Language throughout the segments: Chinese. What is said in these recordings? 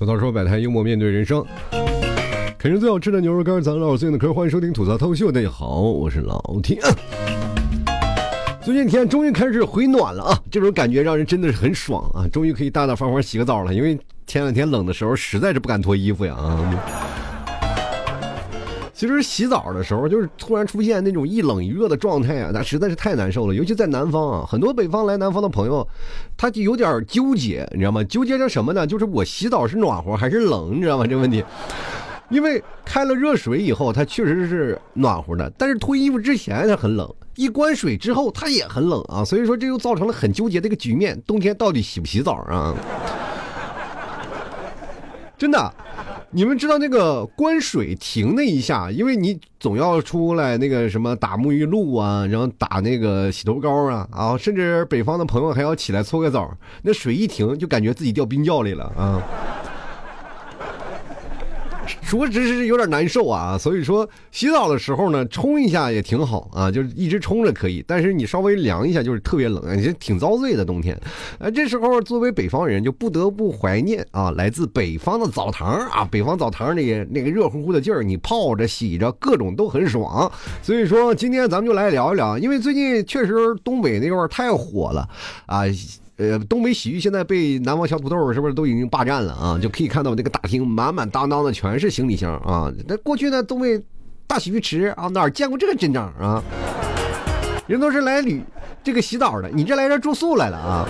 吐槽说百态，幽默面对人生。啃着最好吃的牛肉干，咱老最近的嗑，欢迎收听吐槽透秀。大家好，我是老天。最近天终于开始回暖了啊，这种感觉让人真的是很爽啊！终于可以大大方方洗个澡了，因为前两天冷的时候实在是不敢脱衣服呀啊。其实洗澡的时候，就是突然出现那种一冷一热的状态啊，那实在是太难受了。尤其在南方啊，很多北方来南方的朋友，他就有点纠结，你知道吗？纠结着什么呢？就是我洗澡是暖和还是冷，你知道吗？这问题，因为开了热水以后，它确实是暖和的，但是脱衣服之前它很冷，一关水之后它也很冷啊。所以说，这又造成了很纠结的一个局面：冬天到底洗不洗澡啊？真的。你们知道那个关水停那一下，因为你总要出来那个什么打沐浴露啊，然后打那个洗头膏啊，啊，甚至北方的朋友还要起来搓个澡，那水一停就感觉自己掉冰窖里了啊。说只是有点难受啊，所以说洗澡的时候呢，冲一下也挺好啊，就是一直冲着可以，但是你稍微凉一下就是特别冷，啊，这挺遭罪的冬天。啊，这时候作为北方人就不得不怀念啊，来自北方的澡堂啊，北方澡堂那个那个热乎乎的劲儿，你泡着洗着各种都很爽。所以说今天咱们就来聊一聊，因为最近确实东北那块太火了啊。呃，东北洗浴现在被南方小土豆是不是都已经霸占了啊？就可以看到那个大厅满满当当的全是行李箱啊！那过去呢，东北大洗浴池啊，哪见过这个阵仗啊？人都是来旅这个洗澡的，你这来这住宿来了啊？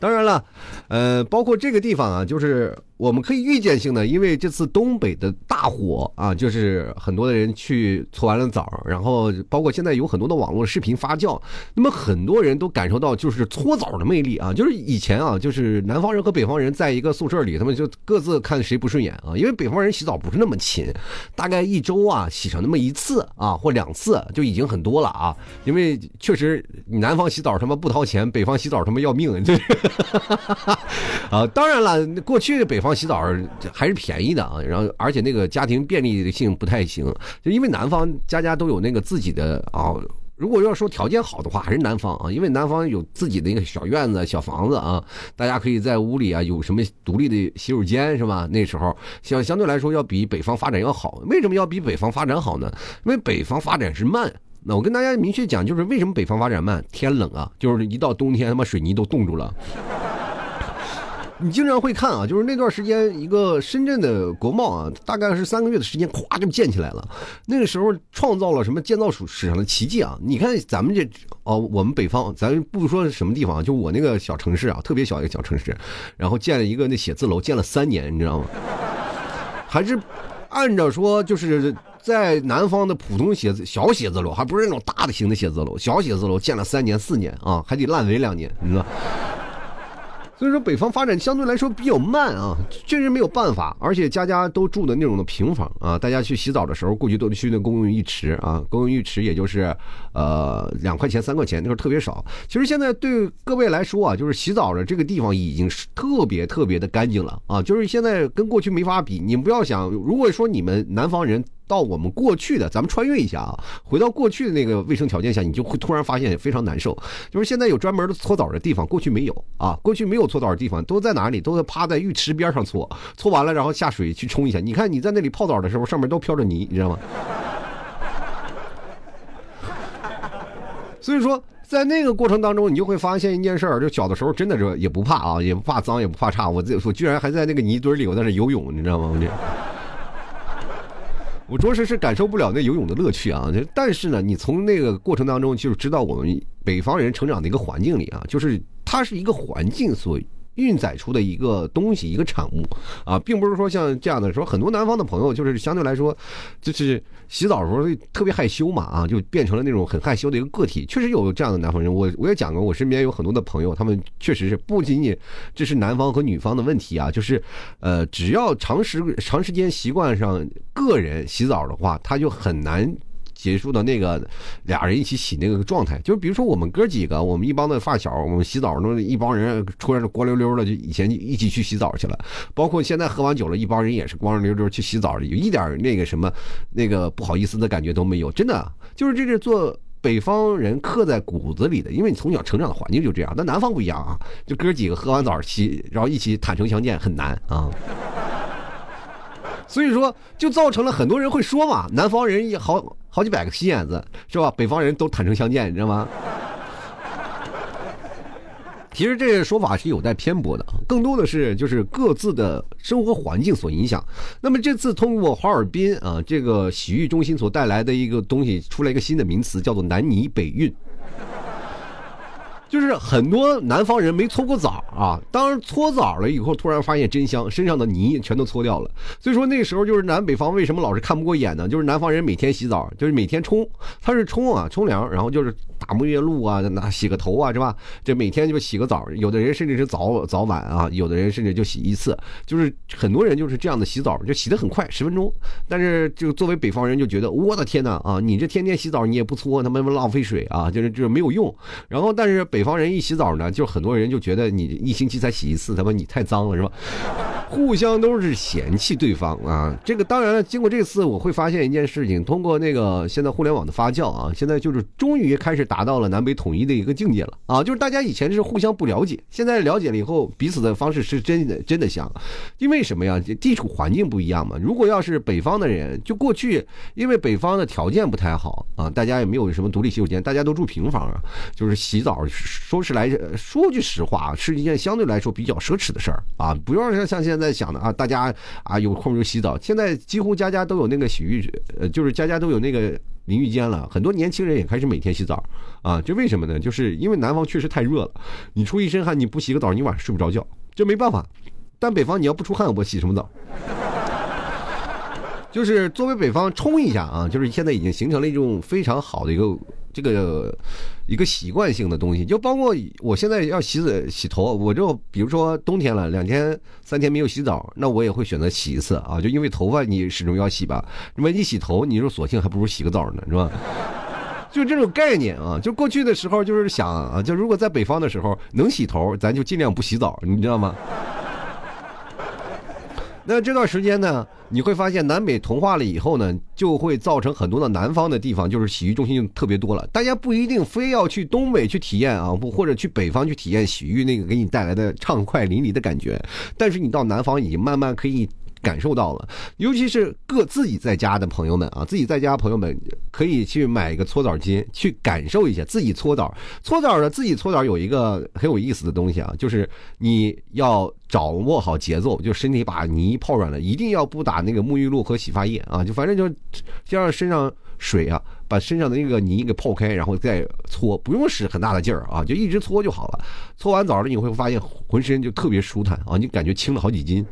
当然了，呃，包括这个地方啊，就是。我们可以预见性的，因为这次东北的大火啊，就是很多的人去搓完了澡，然后包括现在有很多的网络视频发酵，那么很多人都感受到就是搓澡的魅力啊，就是以前啊，就是南方人和北方人在一个宿舍里，他们就各自看谁不顺眼啊，因为北方人洗澡不是那么勤，大概一周啊洗上那么一次啊或两次就已经很多了啊，因为确实南方洗澡他妈不掏钱，北方洗澡他妈要命，这啊，当然了，过去北方。洗澡还是便宜的啊，然后而且那个家庭便利性不太行，就因为南方家家都有那个自己的啊。如果要说条件好的话，还是南方啊，因为南方有自己的一个小院子、小房子啊，大家可以在屋里啊有什么独立的洗手间是吧？那时候相相对来说要比北方发展要好。为什么要比北方发展好呢？因为北方发展是慢。那我跟大家明确讲，就是为什么北方发展慢？天冷啊，就是一到冬天他妈水泥都冻住了。你经常会看啊，就是那段时间，一个深圳的国贸啊，大概是三个月的时间，咵就建起来了。那个时候创造了什么建造史史上的奇迹啊！你看咱们这哦，我们北方，咱不说什么地方，就我那个小城市啊，特别小一个小城市，然后建了一个那写字楼，建了三年，你知道吗？还是按照说，就是在南方的普通写字小写字楼，还不是那种大的型的写字楼，小写字楼建了三年四年啊，还得烂尾两年，你知道。所以说北方发展相对来说比较慢啊，确实没有办法，而且家家都住的那种的平房啊，大家去洗澡的时候过去都去那公共浴池啊，公共浴池也就是，呃，两块钱三块钱，那时候特别少。其实现在对各位来说啊，就是洗澡的这个地方已经是特别特别的干净了啊，就是现在跟过去没法比。你们不要想，如果说你们南方人。到我们过去的，咱们穿越一下啊，回到过去的那个卫生条件下，你就会突然发现非常难受。就是现在有专门的搓澡的地方，过去没有啊，过去没有搓澡的地方，都在哪里？都在趴在浴池边上搓，搓完了然后下水去冲一下。你看你在那里泡澡的时候，上面都飘着泥，你知道吗？所以说，在那个过程当中，你就会发现一件事儿，就小的时候真的是也不怕啊，也不怕脏，也不怕差。我这我居然还在那个泥堆里，我在那游泳，你知道吗？我这。我着实是感受不了那游泳的乐趣啊！但是呢，你从那个过程当中就知道我们北方人成长的一个环境里啊，就是它是一个环境所。运载出的一个东西，一个产物啊，并不是说像这样的说，很多南方的朋友就是相对来说，就是洗澡的时候特别害羞嘛啊，就变成了那种很害羞的一个个体。确实有这样的南方人，我我也讲过，我身边有很多的朋友，他们确实是不仅仅这是南方和女方的问题啊，就是呃，只要长时长时间习惯上个人洗澡的话，他就很难。结束的那个俩人一起洗那个状态，就是比如说我们哥几个，我们一帮的发小，我们洗澡那一帮人，突然光溜溜的就以前一起去洗澡去了。包括现在喝完酒了，一帮人也是光溜溜去洗澡，有一点那个什么那个不好意思的感觉都没有。真的，就是这是做北方人刻在骨子里的，因为你从小成长的环境就这样。但南方不一样啊，就哥几个喝完澡洗，然后一起坦诚相见很难啊。所以说，就造成了很多人会说嘛，南方人也好好几百个心眼子，是吧？北方人都坦诚相见，你知道吗？其实这个说法是有待偏颇的，更多的是就是各自的生活环境所影响。那么这次通过哈尔滨啊这个洗浴中心所带来的一个东西，出来一个新的名词，叫做南泥北运。就是很多南方人没搓过澡啊，当搓澡了以后，突然发现真香，身上的泥全都搓掉了。所以说那时候就是南北方为什么老是看不过眼呢？就是南方人每天洗澡，就是每天冲，他是冲啊冲凉，然后就是打沐浴露啊，那洗个头啊，是吧？这每天就洗个澡，有的人甚至是早早晚啊，有的人甚至就洗一次，就是很多人就是这样的洗澡，就洗得很快，十分钟。但是就作为北方人就觉得，我的天呐啊，你这天天洗澡你也不搓，他妈浪费水啊，就是就是没有用。然后但是北。北方人一洗澡呢，就很多人就觉得你一星期才洗一次，他妈你太脏了是吧？互相都是嫌弃对方啊。这个当然了，经过这次我会发现一件事情，通过那个现在互联网的发酵啊，现在就是终于开始达到了南北统一的一个境界了啊。就是大家以前是互相不了解，现在了解了以后，彼此的方式是真的真的像。因为什么呀？地处环境不一样嘛。如果要是北方的人，就过去因为北方的条件不太好啊，大家也没有什么独立洗手间，大家都住平房啊，就是洗澡。说是来说句实话啊，是一件相对来说比较奢侈的事儿啊，不要像像现在在想的啊，大家啊有空就洗澡。现在几乎家家都有那个洗浴，呃，就是家家都有那个淋浴间了。很多年轻人也开始每天洗澡啊，这为什么呢？就是因为南方确实太热了，你出一身汗，你不洗个澡，你晚上睡不着觉，这没办法。但北方你要不出汗，我洗什么澡？就是作为北方冲一下啊，就是现在已经形成了一种非常好的一个这个一个习惯性的东西。就包括我现在要洗澡洗头，我就比如说冬天了，两天三天没有洗澡，那我也会选择洗一次啊。就因为头发你始终要洗吧，那么一洗头，你说索性还不如洗个澡呢，是吧？就这种概念啊，就过去的时候就是想啊，就如果在北方的时候能洗头，咱就尽量不洗澡，你知道吗？那这段时间呢，你会发现南北同化了以后呢，就会造成很多的南方的地方，就是洗浴中心就特别多了。大家不一定非要去东北去体验啊，不或者去北方去体验洗浴那个给你带来的畅快淋漓的感觉，但是你到南方已经慢慢可以。感受到了，尤其是各自己在家的朋友们啊，自己在家朋友们可以去买一个搓澡巾，去感受一下自己搓澡。搓澡呢，自己搓澡有一个很有意思的东西啊，就是你要掌握好节奏，就身体把泥泡软了，一定要不打那个沐浴露和洗发液啊，就反正就先让身上水啊，把身上的那个泥给泡开，然后再搓，不用使很大的劲儿啊，就一直搓就好了。搓完澡了，你会发现浑身就特别舒坦啊，你感觉轻了好几斤。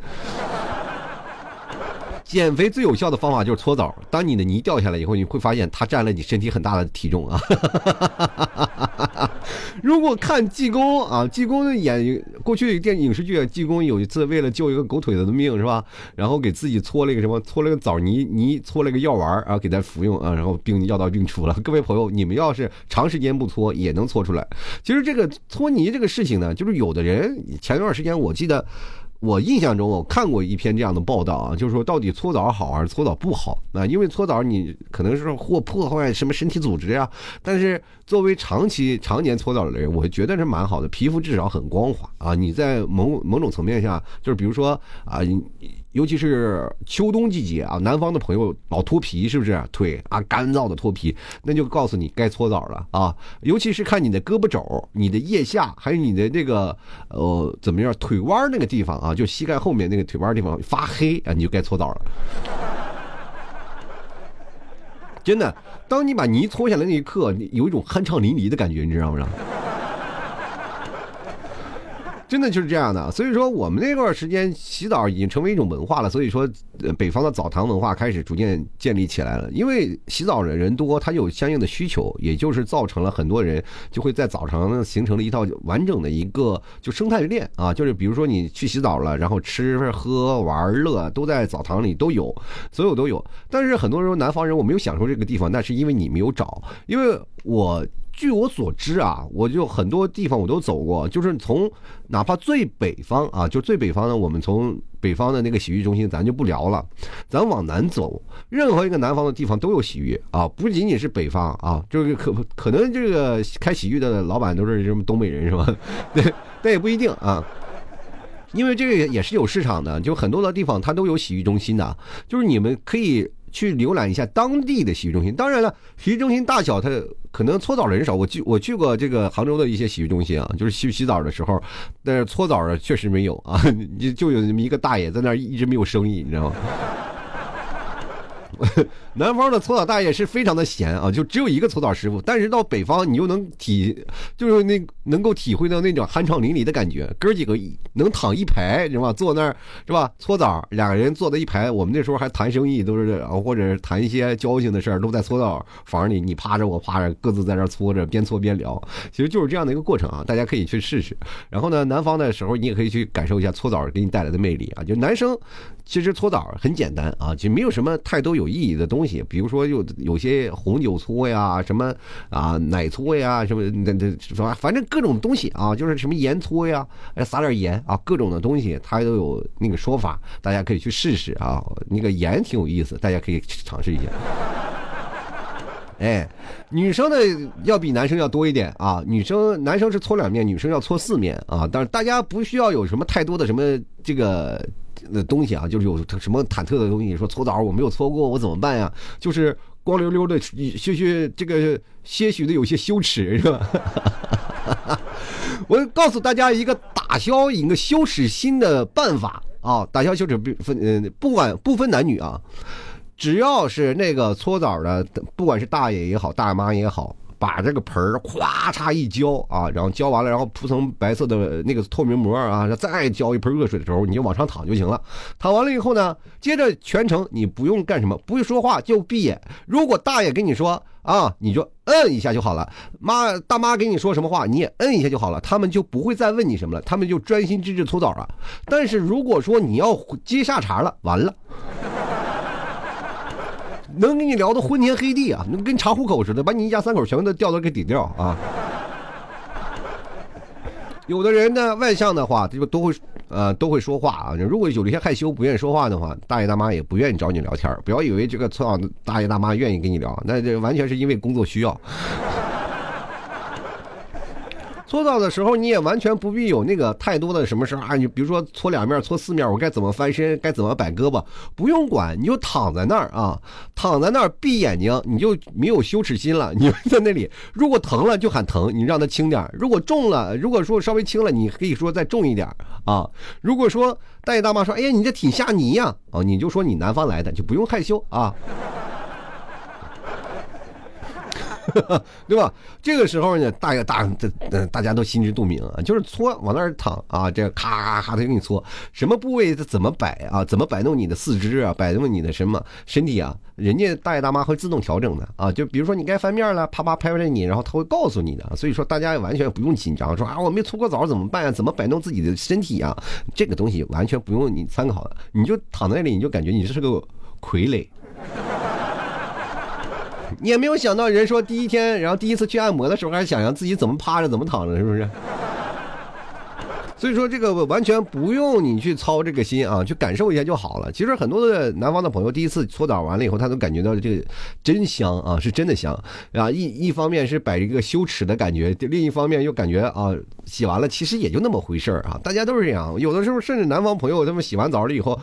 减肥最有效的方法就是搓澡。当你的泥掉下来以后，你会发现它占了你身体很大的体重啊！如果看济公啊，济公演过去电影视剧，济公有一次为了救一个狗腿子的命是吧？然后给自己搓了一个什么？搓了个枣泥泥，搓了个药丸啊，给他服用啊，然后病药到病除了。各位朋友，你们要是长时间不搓，也能搓出来。其实这个搓泥这个事情呢，就是有的人前段时间我记得。我印象中，我看过一篇这样的报道啊，就是说到底搓澡好还是搓澡不好啊？因为搓澡你可能是或破坏什么身体组织呀，但是作为长期常年搓澡的人，我觉得是蛮好的，皮肤至少很光滑啊。你在某某种层面下，就是比如说啊。尤其是秋冬季节啊，南方的朋友老脱皮，是不是腿啊干燥的脱皮？那就告诉你该搓澡了啊！尤其是看你的胳膊肘、你的腋下，还有你的这个呃怎么样腿弯那个地方啊，就膝盖后面那个腿弯地方发黑啊，你就该搓澡了。真的，当你把泥搓下来那一刻，有一种酣畅淋漓的感觉，你知道不知道？真的就是这样的，所以说我们那段时间洗澡已经成为一种文化了。所以说，北方的澡堂文化开始逐渐建立起来了。因为洗澡的人多，他有相应的需求，也就是造成了很多人就会在澡堂呢形成了一套完整的一个就生态链啊。就是比如说你去洗澡了，然后吃喝玩乐都在澡堂里都有，所有都有。但是很多时候南方人我没有享受这个地方，那是因为你没有找，因为我。据我所知啊，我就很多地方我都走过，就是从哪怕最北方啊，就最北方呢，我们从北方的那个洗浴中心，咱就不聊了，咱往南走，任何一个南方的地方都有洗浴啊，不仅仅是北方啊，就是可可能这个开洗浴的老板都是什么东北人是吧？对，但也不一定啊。因为这个也是有市场的，就很多的地方它都有洗浴中心的，就是你们可以去浏览一下当地的洗浴中心。当然了，洗浴中心大小它可能搓澡人少，我去我去过这个杭州的一些洗浴中心啊，就是洗洗澡的时候，但是搓澡的确实没有啊，就有那么一个大爷在那一直没有生意，你知道吗？南方的搓澡大爷是非常的闲啊，就只有一个搓澡师傅。但是到北方，你又能体，就是那能够体会到那种酣畅淋漓的感觉。哥几个能躺一排是吧？坐那儿是吧？搓澡，两个人坐在一排。我们那时候还谈生意，都是或者谈一些交情的事儿，都在搓澡房里，你趴着我趴着，各自在那搓着，边搓边聊。其实就是这样的一个过程啊，大家可以去试试。然后呢，南方的时候，你也可以去感受一下搓澡给你带来的魅力啊。就男生。其实搓澡很简单啊，就没有什么太多有意义的东西。比如说有有些红酒搓呀，什么啊奶搓呀，什么那那什么，反正各种东西啊，就是什么盐搓呀，撒点盐啊，各种的东西它都有那个说法，大家可以去试试啊。那个盐挺有意思，大家可以尝试一下。哎，女生的要比男生要多一点啊，女生男生是搓两面，女生要搓四面啊。但是大家不需要有什么太多的什么这个。那东西啊，就是有什么忐忑的东西，说搓澡我没有搓过，我怎么办呀？就是光溜溜的，些许这个些许的有些羞耻，是吧？我告诉大家一个打消一个羞耻心的办法啊，打消羞耻不分嗯，不管不分男女啊，只要是那个搓澡的，不管是大爷也好，大妈也好。把这个盆儿咵嚓一浇啊，然后浇完了，然后铺层白色的那个透明膜啊，再浇一盆热水的时候，你就往上躺就行了。躺完了以后呢，接着全程你不用干什么，不用说话就闭眼。如果大爷跟你说啊，你就摁一下就好了。妈大妈给你说什么话，你也摁一下就好了，他们就不会再问你什么了，他们就专心致志搓澡了。但是如果说你要接下茬了，完了。能跟你聊的昏天黑地啊，能跟查户口似的，把你一家三口全部都调到给顶掉啊！有的人呢，外向的话，他就都会呃都会说话啊。如果有一些害羞不愿意说话的话，大爷大妈也不愿意找你聊天。不要以为这个村上大爷大妈愿意跟你聊，那这完全是因为工作需要。搓澡的时候，你也完全不必有那个太多的什么事啊！你比如说搓两面、搓四面，我该怎么翻身，该怎么摆胳膊，不用管，你就躺在那儿啊，躺在那儿闭眼睛，你就没有羞耻心了。你在那里，如果疼了就喊疼，你让它轻点；如果重了，如果说稍微轻了，你可以说再重一点啊。如果说大爷大妈说：“哎呀，你这挺吓泥呀！”啊，你就说你南方来的，就不用害羞啊。对吧？这个时候呢，大爷大这大家都心知肚明啊，就是搓往那儿躺啊，这咔咔咔的给你搓，什么部位他怎么摆啊？怎么摆弄你的四肢啊？摆弄你的什么身体啊？人家大爷大妈会自动调整的啊。就比如说你该翻面了，啪啪拍拍着你，然后他会告诉你的。所以说大家完全不用紧张，说啊我没搓过澡怎么办呀？怎么摆弄自己的身体啊？这个东西完全不用你参考的，你就躺在那里，你就感觉你这是个傀儡。你也没有想到，人说第一天，然后第一次去按摩的时候，还想想自己怎么趴着，怎么躺着，是不是？所以说这个完全不用你去操这个心啊，去感受一下就好了。其实很多的南方的朋友第一次搓澡完了以后，他都感觉到这个真香啊，是真的香啊。一一方面是摆一个羞耻的感觉，另一方面又感觉啊，洗完了其实也就那么回事儿啊。大家都是这样，有的时候甚至南方朋友他们洗完澡了以后，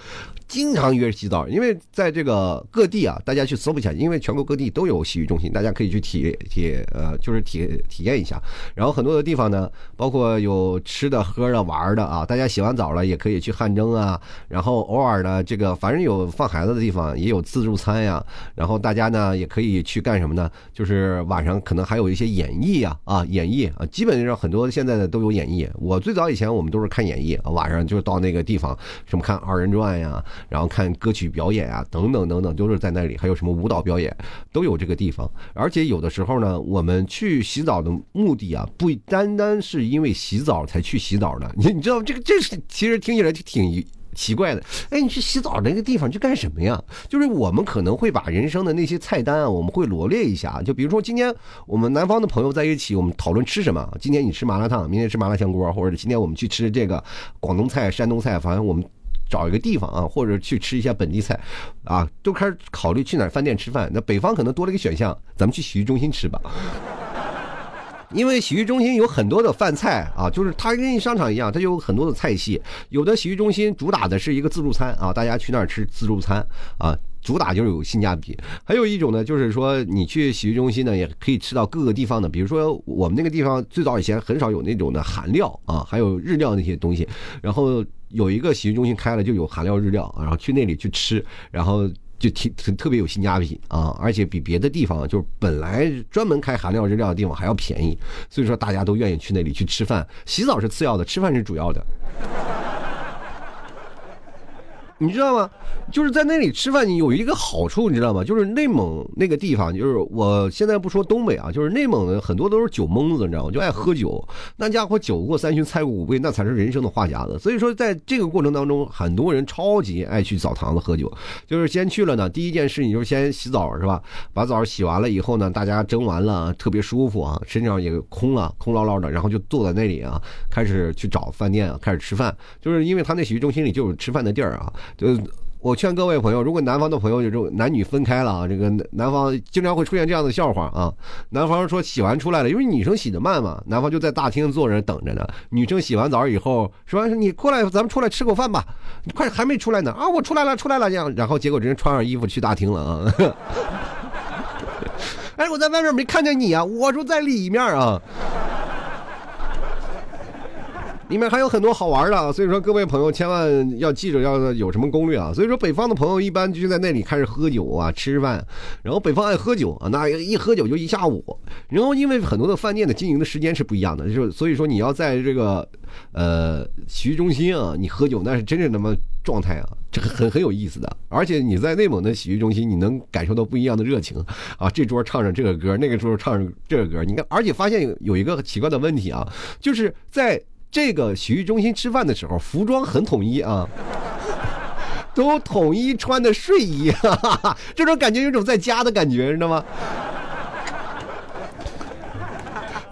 经常约洗澡，因为在这个各地啊，大家去搜一下，因为全国各地都有洗浴中心，大家可以去体体呃，就是体体验一下。然后很多的地方呢，包括有吃的喝的。玩的啊，大家洗完澡了也可以去汗蒸啊，然后偶尔呢，这个反正有放孩子的地方也有自助餐呀，然后大家呢也可以去干什么呢？就是晚上可能还有一些演绎呀，啊，演绎啊，基本上很多现在的都有演绎。我最早以前我们都是看演绎，晚上就到那个地方，什么看二人转呀，然后看歌曲表演啊，等等等等，都是在那里，还有什么舞蹈表演都有这个地方。而且有的时候呢，我们去洗澡的目的啊，不单单是因为洗澡才去洗澡的。你你知道这个这是其实听起来就挺奇怪的，哎，你去洗澡那个地方去干什么呀？就是我们可能会把人生的那些菜单啊，我们会罗列一下。就比如说今天我们南方的朋友在一起，我们讨论吃什么。今天你吃麻辣烫，明天吃麻辣香锅，或者今天我们去吃这个广东菜、山东菜，反正我们找一个地方啊，或者去吃一下本地菜，啊，都开始考虑去哪儿饭店吃饭。那北方可能多了一个选项，咱们去洗浴中心吃吧。因为洗浴中心有很多的饭菜啊，就是它跟商场一样，它有很多的菜系。有的洗浴中心主打的是一个自助餐啊，大家去那儿吃自助餐啊，主打就是有性价比。还有一种呢，就是说你去洗浴中心呢，也可以吃到各个地方的，比如说我们那个地方最早以前很少有那种的韩料啊，还有日料那些东西。然后有一个洗浴中心开了，就有韩料日料，然后去那里去吃，然后。就挺特特别有性价比啊，而且比别的地方就是本来专门开韩料日料的地方还要便宜，所以说大家都愿意去那里去吃饭，洗澡是次要的，吃饭是主要的。你知道吗？就是在那里吃饭，你有一个好处，你知道吗？就是内蒙那个地方，就是我现在不说东北啊，就是内蒙的很多都是酒蒙子，你知道吗？就爱喝酒，那家伙酒过三巡，菜过五味，那才是人生的话匣子。所以说，在这个过程当中，很多人超级爱去澡堂子喝酒，就是先去了呢，第一件事你就是先洗澡，是吧？把澡洗完了以后呢，大家蒸完了，特别舒服啊，身上也空了，空落落的，然后就坐在那里啊，开始去找饭店啊，开始吃饭，就是因为他那洗浴中心里就有吃饭的地儿啊。就我劝各位朋友，如果南方的朋友有这种男女分开了啊，这个南方经常会出现这样的笑话啊。男方说洗完出来了，因为女生洗的慢嘛，男方就在大厅坐着等着呢。女生洗完澡以后说：“你过来，咱们出来吃口饭吧。”快还没出来呢啊！我出来了，出来了这样，然后结果人穿上衣服去大厅了啊。哎，我在外面没看见你啊，我说在里面啊。里面还有很多好玩的，所以说各位朋友千万要记着要有什么攻略啊！所以说北方的朋友一般就在那里开始喝酒啊、吃饭，然后北方爱喝酒啊，那一喝酒就一下午。然后因为很多的饭店的经营的时间是不一样的，就所以说你要在这个呃洗浴中心啊，你喝酒那是真正他妈状态啊，这个很很有意思的。而且你在内蒙的洗浴中心，你能感受到不一样的热情啊！这桌唱着这个歌，那个桌唱着这个歌，你看，而且发现有一个奇怪的问题啊，就是在。这个洗浴中心吃饭的时候，服装很统一啊，都统一穿的睡衣，这种感觉有种在家的感觉，知道吗？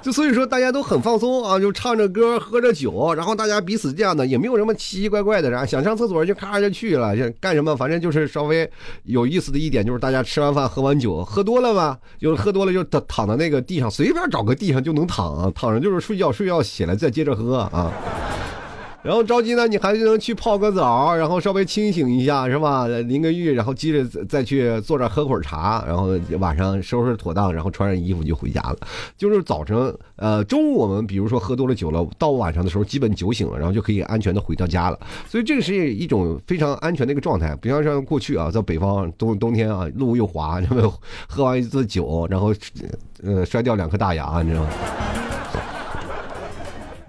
就所以说大家都很放松啊，就唱着歌，喝着酒，然后大家彼此这样的，也没有什么奇奇怪怪的，然后想上厕所就咔就去了，就干什么，反正就是稍微有意思的一点就是大家吃完饭喝完酒，喝多了吧，就喝多了就躺躺在那个地上，随便找个地上就能躺，躺着就是睡觉，睡觉起来再接着喝啊。然后着急呢，你还能去泡个澡，然后稍微清醒一下，是吧？淋个浴，然后接着再去坐这喝会儿茶，然后晚上收拾妥当，然后穿上衣服就回家了。就是早晨，呃，中午我们比如说喝多了酒了，到晚上的时候基本酒醒了，然后就可以安全的回到家了。所以这个是一种非常安全的一个状态，不像像过去啊，在北方冬冬天啊，路又滑，什么喝完一次酒，然后呃摔掉两颗大牙，你知道吗？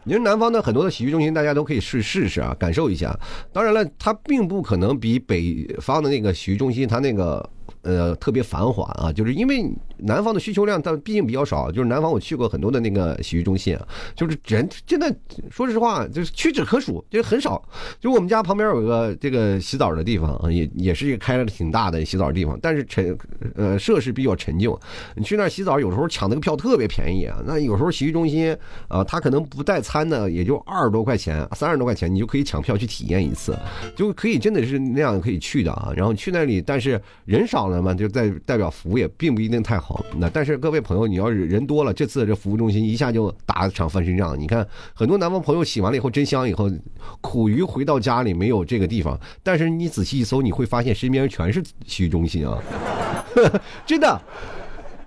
你说南方的很多的洗浴中心，大家都可以试试试啊，感受一下。当然了，它并不可能比北方的那个洗浴中心，它那个。呃，特别繁华啊，就是因为南方的需求量，但毕竟比较少。就是南方我去过很多的那个洗浴中心啊，就是人真的，说实话，就是屈指可数，就是很少。就我们家旁边有个这个洗澡的地方啊，也也是一个开了挺大的洗澡地方，但是陈呃设施比较陈旧。你去那儿洗澡，有时候抢那个票特别便宜啊。那有时候洗浴中心啊，他可能不带餐的，也就二十多块钱、三十多块钱，你就可以抢票去体验一次，就可以真的是那样可以去的啊。然后去那里，但是人少少了。嘛就代代表服务也并不一定太好。那但是各位朋友，你要是人多了，这次这服务中心一下就打场翻身仗。你看很多南方朋友洗完了以后真香，以后苦于回到家里没有这个地方。但是你仔细一搜，你会发现身边全是洗浴中心啊，真的。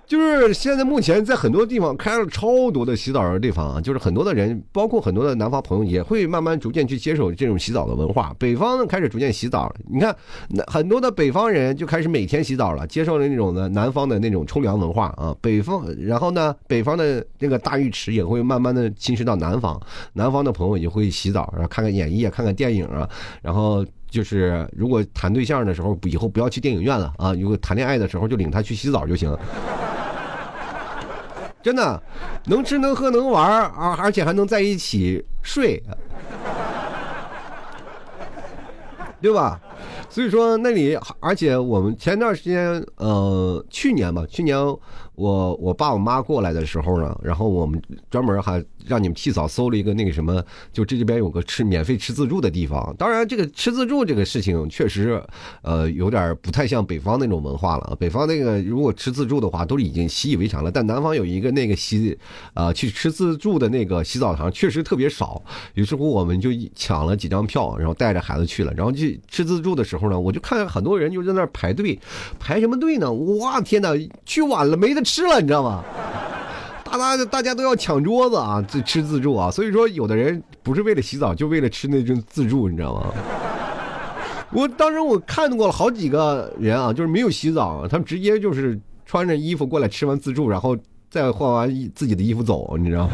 就是现在目前在很多地方开了超多的洗澡的地方啊，就是很多的人，包括很多的南方朋友也会慢慢逐渐去接受这种洗澡的文化。北方呢开始逐渐洗澡，你看那，很多的北方人就开始每天洗澡了，接受了那种的南方的那种冲凉文化啊。北方，然后呢，北方的那个大浴池也会慢慢的侵蚀到南方，南方的朋友也会洗澡，然后看看演艺啊，看看电影啊，然后就是如果谈对象的时候，以后不要去电影院了啊，如果谈恋爱的时候就领他去洗澡就行。真的，能吃能喝能玩啊，而且还能在一起睡。对吧？所以说那里，而且我们前段时间，呃，去年吧，去年我我爸我妈过来的时候呢，然后我们专门还让你们替嫂搜了一个那个什么，就这这边有个吃免费吃自助的地方。当然，这个吃自助这个事情确实，呃，有点不太像北方那种文化了。北方那个如果吃自助的话，都已经习以为常了。但南方有一个那个洗，呃，去吃自助的那个洗澡堂确实特别少。于是乎，我们就抢了几张票，然后带着孩子去了，然后去吃自助的时候呢，我就看很多人就在那排队，排什么队呢？哇，天哪，去晚了没得吃了，你知道吗？大家大家都要抢桌子啊，自吃自助啊。所以说，有的人不是为了洗澡，就为了吃那顿自助，你知道吗？我当时我看过了好几个人啊，就是没有洗澡，他们直接就是穿着衣服过来吃完自助，然后再换完自己的衣服走，你知道吗？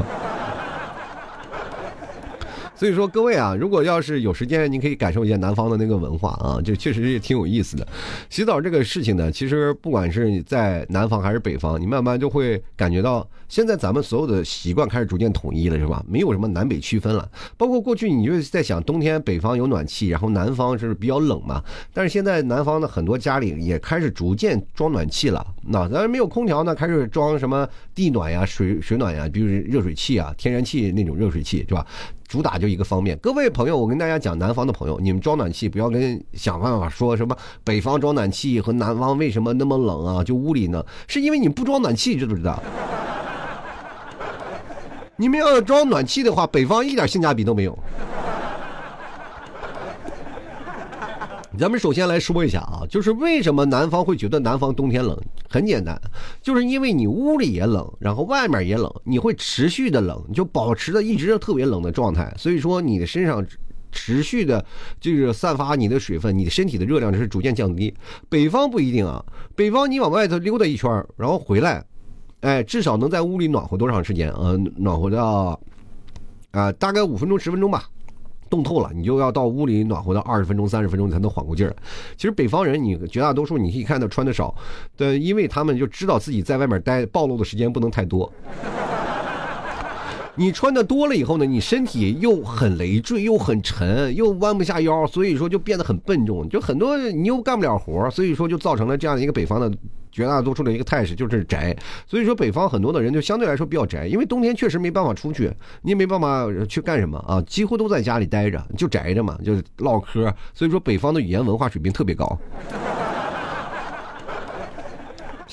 所以说，各位啊，如果要是有时间，您可以感受一下南方的那个文化啊，这确实也挺有意思的。洗澡这个事情呢，其实不管是在南方还是北方，你慢慢就会感觉到，现在咱们所有的习惯开始逐渐统一了，是吧？没有什么南北区分了。包括过去，你就在想，冬天北方有暖气，然后南方是比较冷嘛。但是现在南方的很多家里也开始逐渐装暖气了。那当然没有空调呢，开始装什么地暖呀、水水暖呀，比如热水器啊、天然气那种热水器，是吧？主打就一个方面，各位朋友，我跟大家讲，南方的朋友，你们装暖气不要跟想办法说什么北方装暖气和南方为什么那么冷啊？就屋里呢，是因为你不装暖气，知不知道？你们要装暖气的话，北方一点性价比都没有。咱们首先来说一下啊，就是为什么南方会觉得南方冬天冷？很简单，就是因为你屋里也冷，然后外面也冷，你会持续的冷，就保持着一直特别冷的状态，所以说你的身上持续的就是散发你的水分，你的身体的热量是逐渐降低。北方不一定啊，北方你往外头溜达一圈，然后回来，哎，至少能在屋里暖和多长时间啊？暖和到啊，大概五分钟十分钟吧。冻透了，你就要到屋里暖和到二十分钟、三十分钟才能缓过劲儿。其实北方人，你绝大多数你可以看到穿的少，对，因为他们就知道自己在外面待暴露的时间不能太多。你穿的多了以后呢，你身体又很累赘，又很沉，又弯不下腰，所以说就变得很笨重，就很多你又干不了活，所以说就造成了这样的一个北方的。绝大多数的一个态势就是宅，所以说北方很多的人就相对来说比较宅，因为冬天确实没办法出去，你也没办法去干什么啊，几乎都在家里待着，就宅着嘛，就唠嗑。所以说北方的语言文化水平特别高。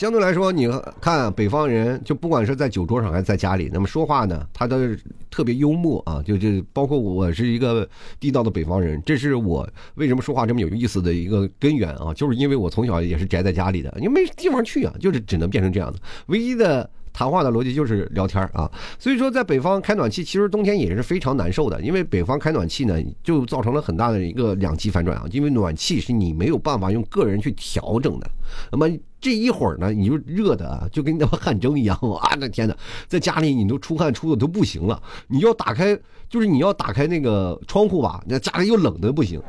相对来说，你看北方人，就不管是在酒桌上还是在家里，那么说话呢，他都是特别幽默啊。就就包括我是一个地道的北方人，这是我为什么说话这么有意思的一个根源啊，就是因为我从小也是宅在家里的，你没地方去啊，就是只能变成这样的。唯一的。谈话的逻辑就是聊天啊，所以说在北方开暖气，其实冬天也是非常难受的，因为北方开暖气呢，就造成了很大的一个两极反转啊，因为暖气是你没有办法用个人去调整的，那么这一会儿呢，你就热的啊，就跟那汗蒸一样啊，那天呐，在家里你都出汗出的都不行了，你要打开，就是你要打开那个窗户吧，那家里又冷的不行。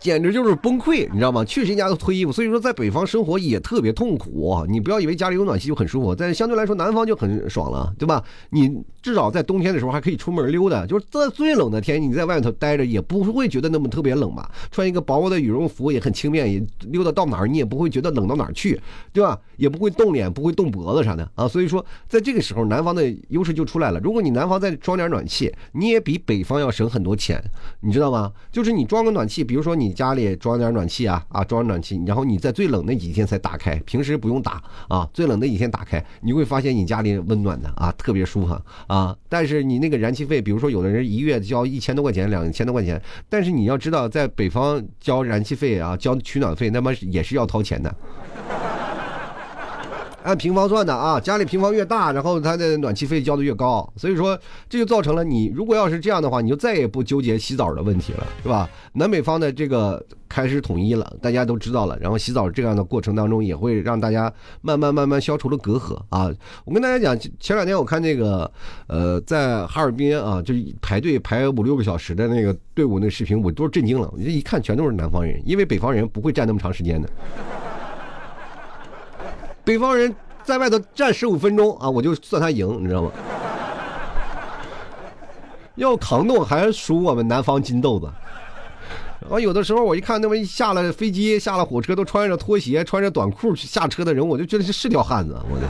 简直就是崩溃，你知道吗？去谁家都脱衣服，所以说在北方生活也特别痛苦。你不要以为家里有暖气就很舒服，在相对来说南方就很爽了，对吧？你至少在冬天的时候还可以出门溜达，就是在最冷的天，你在外头待着也不会觉得那么特别冷吧？穿一个薄薄的羽绒服也很轻便，也溜达到哪儿你也不会觉得冷到哪儿去，对吧？也不会冻脸，不会冻脖子啥的啊。所以说在这个时候，南方的优势就出来了。如果你南方再装点暖气，你也比北方要省很多钱，你知道吗？就是你装个暖气，比如说你。你家里装点暖气啊啊，装暖气，然后你在最冷那几天才打开，平时不用打啊。最冷那几天打开，你会发现你家里温暖的啊，特别舒服啊。但是你那个燃气费，比如说有的人一月交一千多块钱、两千多块钱，但是你要知道，在北方交燃气费啊，交取暖费，那么也是要掏钱的。按平方算的啊，家里平方越大，然后它的暖气费交的越高，所以说这就造成了你如果要是这样的话，你就再也不纠结洗澡的问题了，是吧？南北方的这个开始统一了，大家都知道了，然后洗澡这样的过程当中也会让大家慢慢慢慢消除了隔阂啊。我跟大家讲，前两天我看那个呃，在哈尔滨啊，就是排队排五六个小时的那个队伍那视频，我都是震惊了，我这一看全都是南方人，因为北方人不会站那么长时间的。北方人在外头站十五分钟啊，我就算他赢，你知道吗？要扛冻还属我们南方金豆子。然后有的时候我一看，那么一下了飞机、下了火车都穿着拖鞋、穿着短裤下车的人，我就觉得是是条汉子，我就。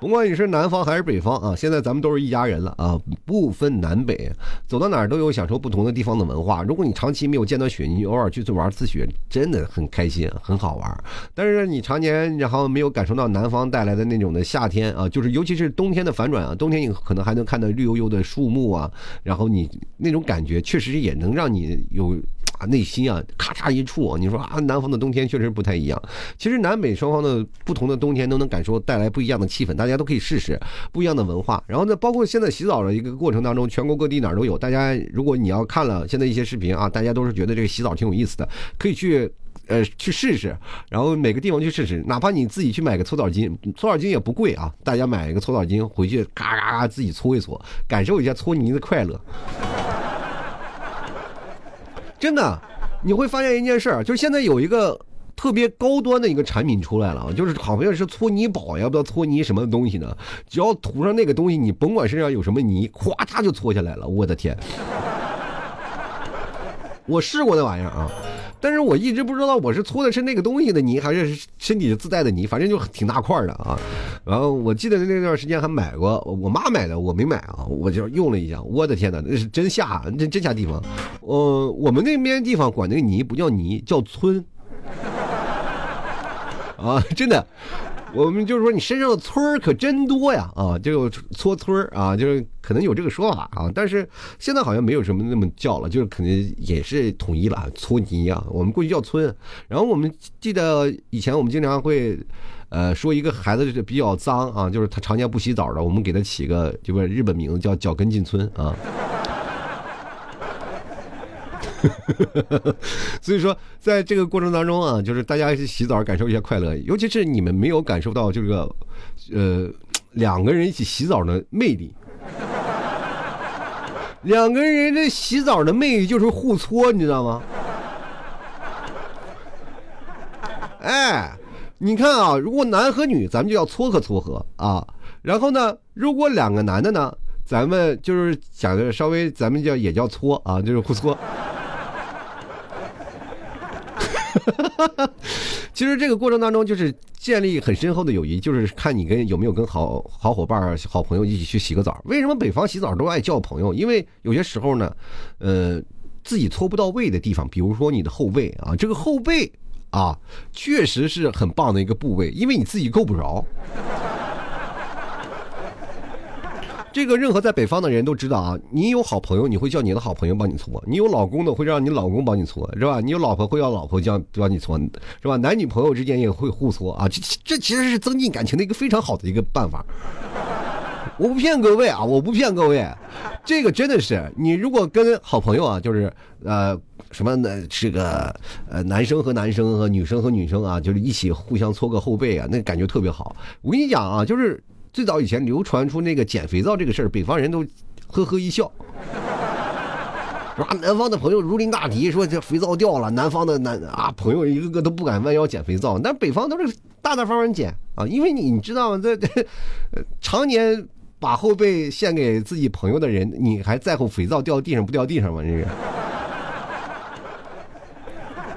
不管你是南方还是北方啊，现在咱们都是一家人了啊，不分南北，走到哪儿都有享受不同的地方的文化。如果你长期没有见到雪，你偶尔去玩次雪，真的很开心，很好玩。但是你常年然后没有感受到南方带来的那种的夏天啊，就是尤其是冬天的反转啊，冬天你可能还能看到绿油油的树木啊，然后你那种感觉确实也能让你有。啊，内心啊，咔嚓一触，你说啊，南方的冬天确实不太一样。其实南北双方的不同的冬天都能感受带来不一样的气氛，大家都可以试试不一样的文化。然后呢，包括现在洗澡的一个过程当中，全国各地哪儿都有。大家如果你要看了现在一些视频啊，大家都是觉得这个洗澡挺有意思的，可以去呃去试试。然后每个地方去试试，哪怕你自己去买个搓澡巾，搓澡巾也不贵啊，大家买一个搓澡巾回去，嘎嘎嘎自己搓一搓，感受一下搓泥的快乐。真的，你会发现一件事儿，就是现在有一个特别高端的一个产品出来了，就是好像是搓泥宝呀，不知道搓泥什么东西呢？只要涂上那个东西，你甭管身上有什么泥，咵嚓就搓下来了。我的天！我试过那玩意儿啊。但是我一直不知道我是搓的是那个东西的泥，还是身体自带的泥，反正就挺大块的啊。然后我记得那段时间还买过，我妈买的，我没买啊，我就用了一下。我的天哪，那是真下，真真下地方。呃，我们那边地方管那个泥不叫泥，叫村。啊，真的。我们就是说，你身上的村儿可真多呀，啊，就搓村儿啊，就是可能有这个说法啊，但是现在好像没有什么那么叫了，就是肯定也是统一了，搓泥啊，我们过去叫村。然后我们记得以前我们经常会，呃，说一个孩子就是比较脏啊，就是他常年不洗澡的，我们给他起个就是日本名字叫脚跟进村啊。所以说，在这个过程当中啊，就是大家洗澡感受一下快乐，尤其是你们没有感受到这个，呃，两个人一起洗澡的魅力。两个人这洗澡的魅力就是互搓，你知道吗？哎，你看啊，如果男和女，咱们就要撮合撮合啊。然后呢，如果两个男的呢，咱们就是讲的稍微，咱们叫也叫搓啊，就是互搓。其实这个过程当中，就是建立很深厚的友谊，就是看你跟有没有跟好好伙伴、好朋友一起去洗个澡。为什么北方洗澡都爱叫朋友？因为有些时候呢，呃，自己搓不到位的地方，比如说你的后背啊，这个后背啊，确实是很棒的一个部位，因为你自己够不着。这个任何在北方的人都知道啊，你有好朋友，你会叫你的好朋友帮你搓；你有老公的，会让你老公帮你搓，是吧？你有老婆，会要老婆叫帮你搓，是吧？男女朋友之间也会互搓啊，这这其实是增进感情的一个非常好的一个办法。我不骗各位啊，我不骗各位，这个真的是你如果跟好朋友啊，就是呃什么呢？这个呃男生和男生和女生和女生啊，就是一起互相搓个后背啊，那感觉特别好。我跟你讲啊，就是。最早以前流传出那个捡肥皂这个事儿，北方人都呵呵一笑，是吧？南方的朋友如临大敌，说这肥皂掉了，南方的男啊朋友一个个都不敢弯腰捡肥皂，但北方都是大大方方捡啊，因为你你知道吗？这常年把后背献给自己朋友的人，你还在乎肥皂掉地上不掉地上吗？这是。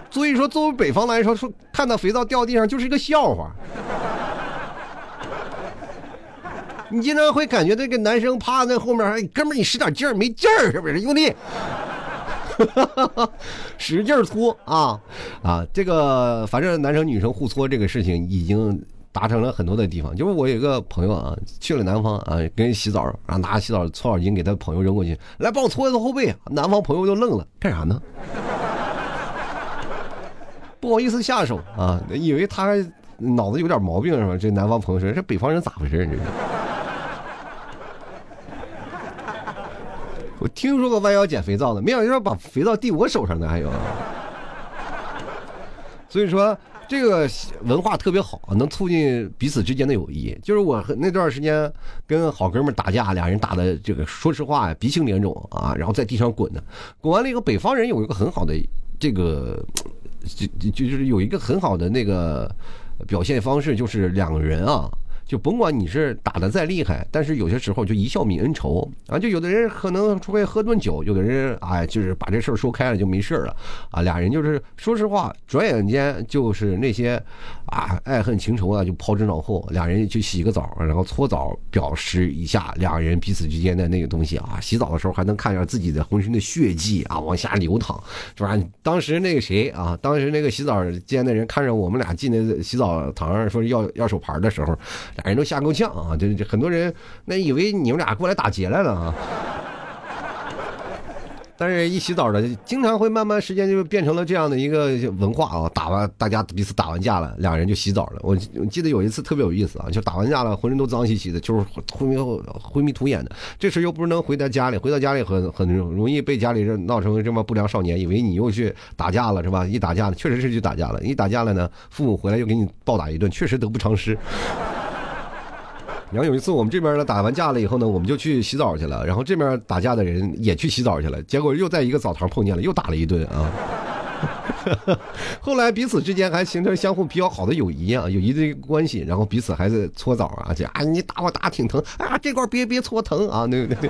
所以说，作为北方来说，说看到肥皂掉地上就是一个笑话。你经常会感觉这个男生趴在后面，哥们儿，你使点劲儿，没劲儿，是不是？用力，使劲搓啊啊！这个反正男生女生互搓这个事情已经达成了很多的地方。就是我有个朋友啊，去了南方啊，跟洗澡，然后拿洗澡搓澡巾给他朋友扔过去，来帮我搓一搓后背。南方朋友就愣了，干啥呢？不好意思下手啊，以为他脑子有点毛病是吧？这南方朋友说，这北方人咋回事？这是。听说过弯腰捡肥皂的，没想到把肥皂递我手上的还有。所以说这个文化特别好，能促进彼此之间的友谊。就是我那段时间跟好哥们打架，俩人打的这个，说实话鼻青脸肿啊，然后在地上滚的。滚完了以后，北方人有一个很好的这个，就就就是有一个很好的那个表现方式，就是两个人啊。就甭管你是打的再厉害，但是有些时候就一笑泯恩仇啊。就有的人可能除非喝顿酒，有的人哎就是把这事儿说开了就没事了啊。俩人就是说实话，转眼间就是那些啊爱恨情仇啊就抛之脑后，俩人去洗个澡，然后搓澡表示一下两人彼此之间的那个东西啊。洗澡的时候还能看见自己的浑身的血迹啊往下流淌，是吧？当时那个谁啊，当时那个洗澡间的人看着我们俩进那洗澡堂说要要手牌的时候，俩人都吓够呛啊！这这很多人那以为你们俩过来打劫来了啊。但是，一洗澡的，经常会慢慢时间就变成了这样的一个文化啊。打完，大家彼此打完架了，两人就洗澡了。我我记得有一次特别有意思啊，就打完架了，浑身都脏兮兮的，就是昏迷昏迷土眼的。这时又不是能回到家里，回到家里很很容易被家里人闹成这么不良少年，以为你又去打架了是吧？一打架了，确实是去打架了。一打架了呢，父母回来又给你暴打一顿，确实得不偿失。然后有一次我们这边呢打完架了以后呢，我们就去洗澡去了。然后这边打架的人也去洗澡去了，结果又在一个澡堂碰见了，又打了一顿啊。后来彼此之间还形成相互比较好的友谊啊，友谊的关系。然后彼此还在搓澡啊，就啊你打我打挺疼啊，这块别别搓疼啊，那个那。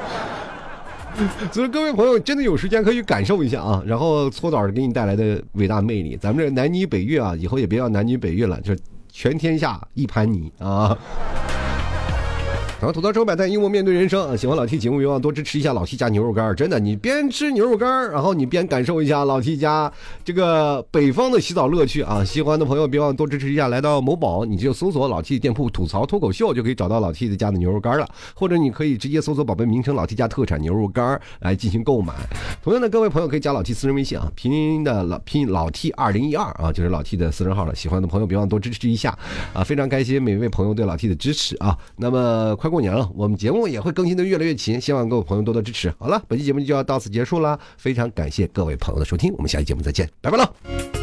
所以各位朋友真的有时间可以感受一下啊，然后搓澡给你带来的伟大魅力。咱们这南泥北岳啊，以后也别叫南泥北岳了，就全天下一盘泥啊。然后吐槽手百态，幽默面对人生。喜欢老 T 节目，别忘多支持一下老 T 家牛肉干。真的，你边吃牛肉干，然后你边感受一下老 T 家这个北方的洗澡乐趣啊！喜欢的朋友别忘多支持一下。来到某宝，你就搜索老 T 店铺吐槽脱口秀，就可以找到老 T 的家的牛肉干了。或者你可以直接搜索宝贝名称老 T 家特产牛肉干来进行购买。同样的，各位朋友可以加老 T 私人微信啊，拼音的老拼老 T 二零一二啊，就是老 T 的私人号了。喜欢的朋友别忘多支持一下啊！非常感谢每位朋友对老 T 的支持啊！那么快过年了，我们节。目也会更新的越来越勤，希望各位朋友多多支持。好了，本期节目就要到此结束了，非常感谢各位朋友的收听，我们下期节目再见，拜拜了。